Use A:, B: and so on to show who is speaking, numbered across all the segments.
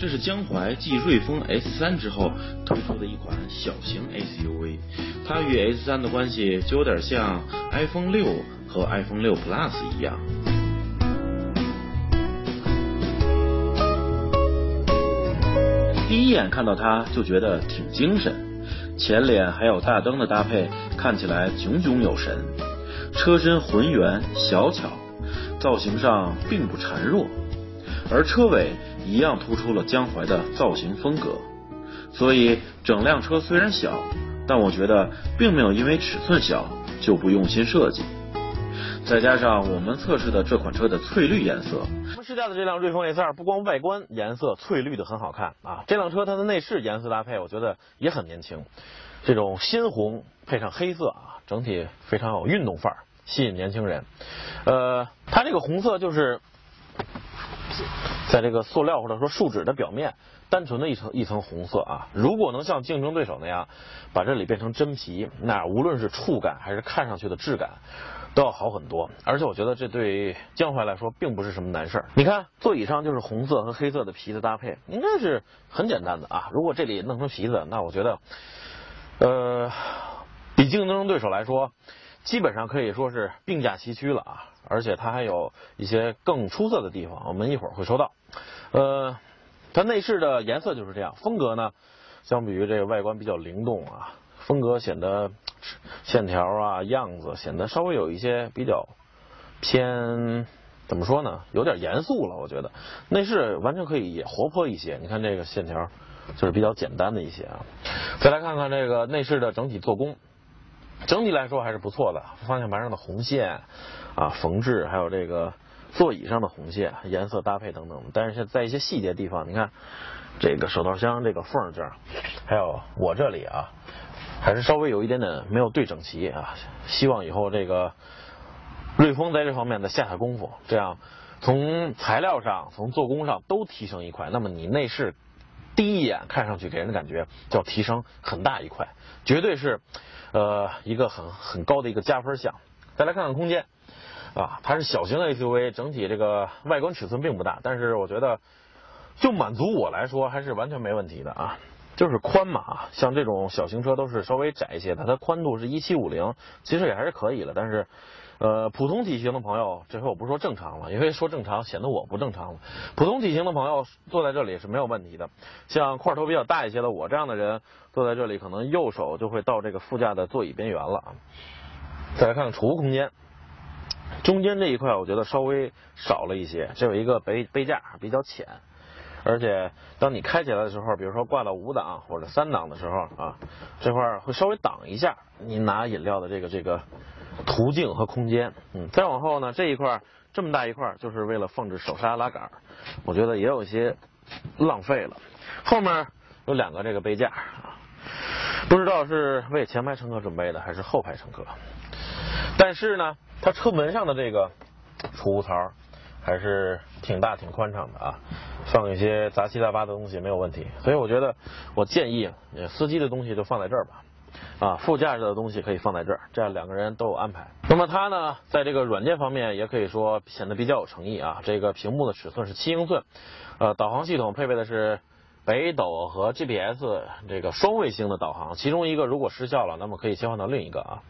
A: 这是江淮继瑞风 S3 之后推出的一款小型 SUV，它与 S3 的关系就有点像 iPhone 六和 iPhone 六 Plus 一样。第一眼看到它就觉得挺精神，前脸还有大灯的搭配看起来炯炯有神，车身浑圆小巧，造型上并不孱弱，而车尾。一样突出了江淮的造型风格，所以整辆车虽然小，但我觉得并没有因为尺寸小就不用心设计。再加上我们测试的这款车的翠绿颜色，
B: 我们试驾的这辆瑞风 S2 不光外观颜色翠绿的很好看啊，这辆车它的内饰颜色搭配我觉得也很年轻，这种鲜红配上黑色啊，整体非常有运动范儿，吸引年轻人。呃，它这个红色就是。在这个塑料或者说树脂的表面，单纯的一层一层红色啊，如果能像竞争对手那样把这里变成真皮，那无论是触感还是看上去的质感都要好很多。而且我觉得这对江淮来说并不是什么难事儿。你看座椅上就是红色和黑色的皮的搭配，应该是很简单的啊。如果这里弄成皮子，那我觉得，呃，比竞争对手来说，基本上可以说是并驾齐驱了啊。而且它还有一些更出色的地方，我们一会儿会说到。呃，它内饰的颜色就是这样，风格呢，相比于这个外观比较灵动啊，风格显得 线条啊样子显得稍微有一些比较偏，怎么说呢？有点严肃了，我觉得内饰完全可以也活泼一些。你看这个线条就是比较简单的一些啊。再来看看这个内饰的整体做工。整体来说还是不错的，方向盘上的红线啊缝制，还有这个座椅上的红线颜色搭配等等。但是在一些细节地方，你看这个手套箱这个缝这儿，还有我这里啊，还是稍微有一点点没有对整齐啊。希望以后这个瑞风在这方面的下下功夫，这样从材料上、从做工上都提升一块，那么你内饰第一眼看上去给人的感觉就要提升很大一块，绝对是。呃，一个很很高的一个加分项。再来看看空间，啊，它是小型的 SUV，整体这个外观尺寸并不大，但是我觉得就满足我来说还是完全没问题的啊。就是宽嘛，像这种小型车都是稍微窄一些的，它宽度是一七五零，其实也还是可以的，但是。呃，普通体型的朋友，这回我不说正常了，因为说正常显得我不正常了。普通体型的朋友坐在这里是没有问题的。像块头比较大一些的我这样的人坐在这里，可能右手就会到这个副驾的座椅边缘了啊。再来看看储物空间，中间这一块我觉得稍微少了一些，这有一个杯杯架比较浅，而且当你开起来的时候，比如说挂到五档或者三档的时候啊，这块会稍微挡一下你拿饮料的这个这个。途径和空间，嗯，再往后呢，这一块这么大一块，就是为了放置手刹拉杆，我觉得也有一些浪费了。后面有两个这个杯架啊，不知道是为前排乘客准备的还是后排乘客。但是呢，它车门上的这个储物槽还是挺大挺宽敞的啊，放一些杂七杂八的东西没有问题。所以我觉得，我建议司机的东西就放在这儿吧。啊，副驾驶的东西可以放在这儿，这样两个人都有安排。那么它呢，在这个软件方面也可以说显得比较有诚意啊。这个屏幕的尺寸是七英寸，呃，导航系统配备的是北斗和 GPS 这个双卫星的导航，其中一个如果失效了，那么可以切换到另一个啊。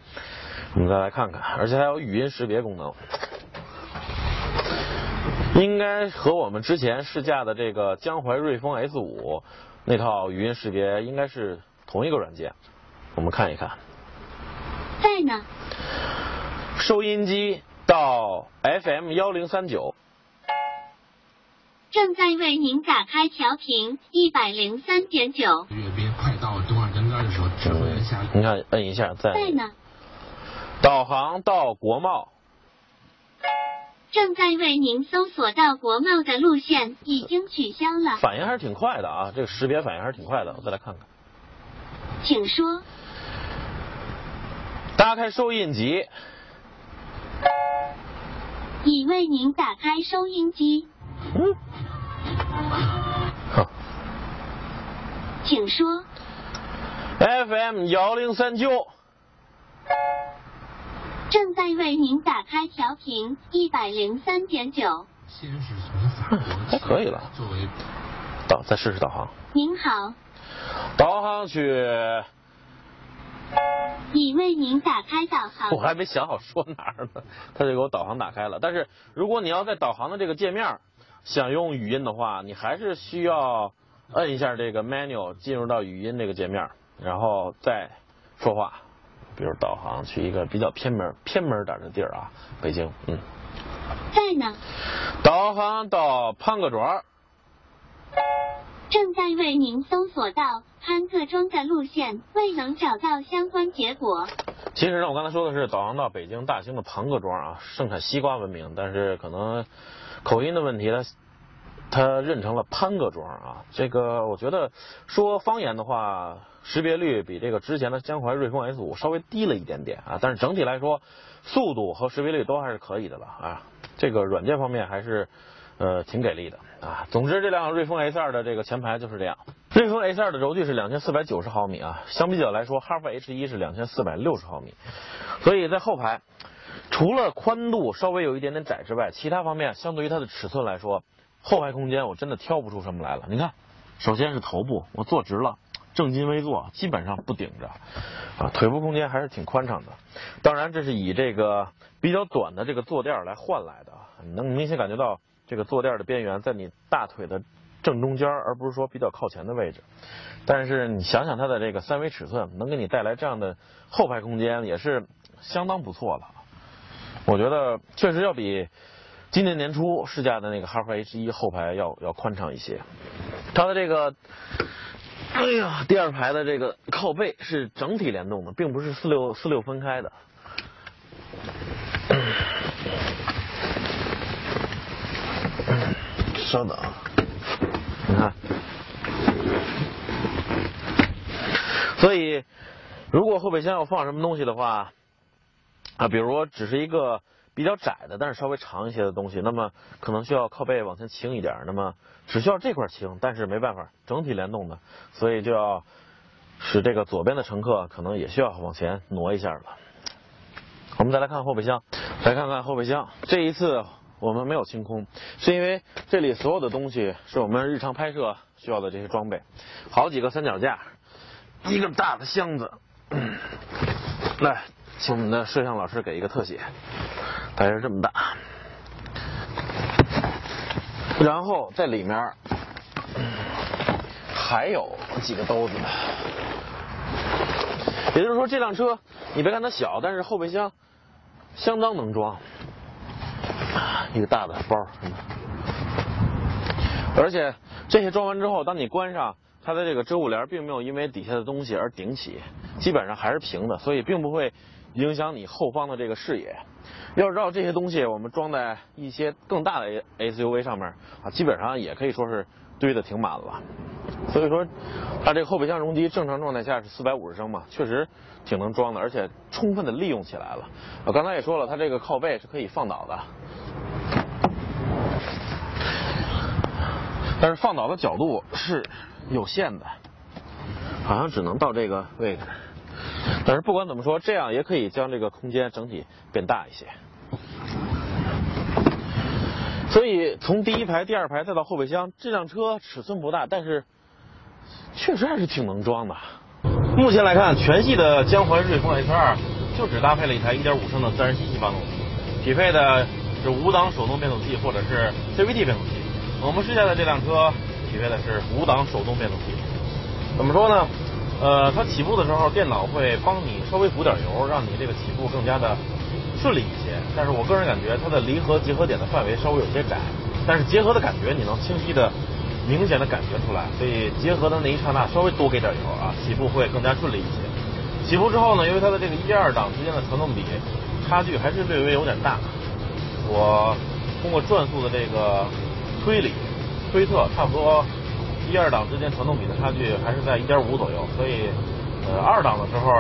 B: 我们再来看看，而且还有语音识别功能，应该和我们之前试驾的这个江淮瑞风 S 五那套语音识别应该是同一个软件。我们看一看，
C: 在呢。
B: 收音机到 FM 幺零三九，
C: 正在为您打开调频一百零三点九。
D: 阅兵快到东二根杆的时候，指挥员下。
B: 你看，摁一下，在。
C: 在呢。
B: 导航到国贸。
C: 正在为您搜索到国贸的路线，已经取消了。
B: 反应还是挺快的啊，这个识别反应还是挺快的。我再来看看。
C: 请说。
B: 打开收音机。
C: 已为您打开收音机。嗯。
B: 好。
C: 请说。
B: FM 幺零三九。
C: 正在为您打开调频一百零三点九。
D: 先是从法国
B: 还可以了。
D: 作为
B: 导再试试导航。
C: 您好，
B: 导航去，
C: 已为您打开导航。
B: 我还没想好说哪儿呢，他就给我导航打开了。但是如果你要在导航的这个界面想用语音的话，你还是需要摁一下这个 menu 进入到语音这个界面，然后再说话。比如导航去一个比较偏门偏门点的地儿啊，北京，嗯，
C: 在呢，
B: 导航到潘各庄。
C: 正在为您搜索到潘各庄的路线，未能找到相关结果。
B: 其实呢，我刚才说的是导航到北京大兴的庞各庄啊，盛产西瓜闻名，但是可能口音的问题，它它认成了潘各庄啊。这个我觉得说方言的话，识别率比这个之前的江淮瑞风 S 五稍微低了一点点啊，但是整体来说，速度和识别率都还是可以的了啊。这个软件方面还是呃挺给力的啊。总之，这辆瑞风 S 二的这个前排就是这样。瑞风 S 二的轴距是两千四百九十毫米啊，相比较来说，哈弗 H 一是两千四百六十毫米，所以在后排除了宽度稍微有一点点窄之外，其他方面相对于它的尺寸来说，后排空间我真的挑不出什么来了。你看，首先是头部，我坐直了。正襟危坐，基本上不顶着，啊，腿部空间还是挺宽敞的。当然，这是以这个比较短的这个坐垫来换来的，你能明显感觉到这个坐垫的边缘在你大腿的正中间，而不是说比较靠前的位置。但是你想想它的这个三维尺寸，能给你带来这样的后排空间，也是相当不错了。我觉得确实要比今年年初试驾的那个哈弗 H 一后排要要宽敞一些。它的这个。哎呀，第二排的这个靠背是整体联动的，并不是四六四六分开的。稍等，你看，所以如果后备箱要放什么东西的话，啊，比如说只是一个。比较窄的，但是稍微长一些的东西，那么可能需要靠背往前倾一点，那么只需要这块倾，但是没办法，整体联动的，所以就要使这个左边的乘客可能也需要往前挪一下了。我们再来看后备箱，来看看后备箱。这一次我们没有清空，是因为这里所有的东西是我们日常拍摄需要的这些装备，好几个三脚架，一个大的箱子。来，请我们的摄像老师给一个特写。大概是这么大，然后在里面还有几个兜子，也就是说这辆车你别看它小，但是后备箱相当能装，一个大的包，而且这些装完之后，当你关上它的这个遮物帘，并没有因为底下的东西而顶起，基本上还是平的，所以并不会影响你后方的这个视野。要知道这些东西，我们装在一些更大的 SUV 上面啊，基本上也可以说是堆的挺满了。所以说，它这个后备箱容积正常状态下是四百五十升嘛，确实挺能装的，而且充分的利用起来了。我刚才也说了，它这个靠背是可以放倒的，但是放倒的角度是有限的，好像只能到这个位置。但是不管怎么说，这样也可以将这个空间整体变大一些。所以从第一排、第二排再到后备箱，这辆车尺寸不大，但是确实还是挺能装的。目前来看，全系的江淮瑞风 H2 就只搭配了一台1.5升的自然吸气发动机，匹配的是五档手动变速器或者是 CVT 变速器。我们试驾的这辆车匹配的是五档手动变速器。怎么说呢？呃，它起步的时候，电脑会帮你稍微补点油，让你这个起步更加的顺利一些。但是我个人感觉，它的离合结合点的范围稍微有些窄，但是结合的感觉你能清晰的、明显的感觉出来。所以结合的那一刹那，稍微多给点油啊，起步会更加顺利一些。起步之后呢，由于它的这个一二档之间的传动比差距还是略微有点大，我通过转速的这个推理推测，差不多。一二档之间传动比的差距还是在一点五左右，所以呃二档的时候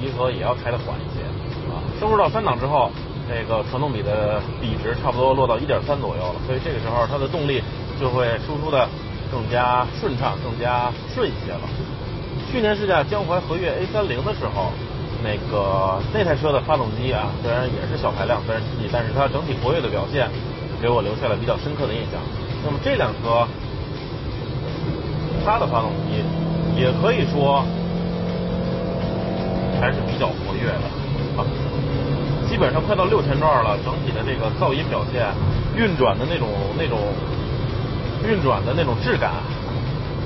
B: 离合也要开的缓一些啊。升入到三档之后，这个传动比的比值差不多落到一点三左右了，所以这个时候它的动力就会输出的更加顺畅、更加顺一些了。去年试驾江淮和悦 A 三零的时候，那个那台车的发动机啊，虽然也是小排量自然吸气，但是它整体活跃的表现给我留下了比较深刻的印象。那么这辆车。
E: 它的发动机也可以说还是比较活跃的啊，基本上快到六千转了，整体的这个噪音表现、运转的那种那种运转的那种质感，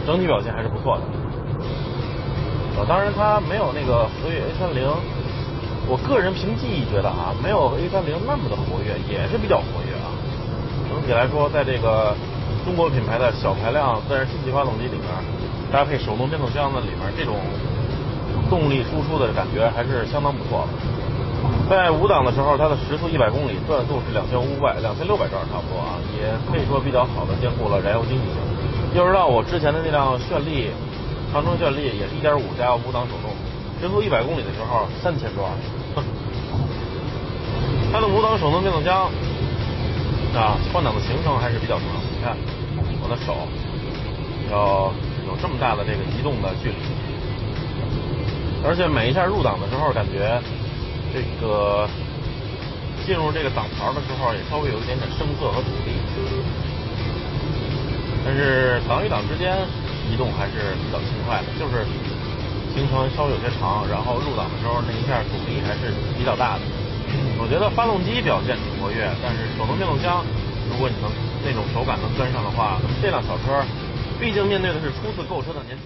E: 整体表现还是不错的。啊，当然它没有那个和悦 A 三零，我个人凭记忆觉得啊，没有 A 三零那么的活跃，也是比较活跃啊。整体来说，在这个中国品牌的小排量自然吸气发动机里面，搭配手动变速箱的里面，这种动力输出的感觉还是相当不错的。在五档的时候，它的时速一百公里，转速是两千五百、两千六百转差不多啊，也可以说比较好的兼顾了燃油经济性。要知道我之前的那辆炫丽，长城炫丽也是一点五加五档手动，时速一百公里的时候三千转。它的五档手动变速箱啊，换挡的行程还是比较长。看我的手要有这么大的这个移动的距离，而且每一下入档的时候，感觉这个进入这个档槽的时候，也稍微有一点点生涩和阻力。但是档与档之间移动还是比较轻快的，就是行程稍微有些长，然后入档的时候那一下阻力还是比较大的。我觉得发动机表现挺活跃，但是手动变速箱，如果你能那种手感能跟上的话，这辆小车，毕竟面对的是初次购车的年轻。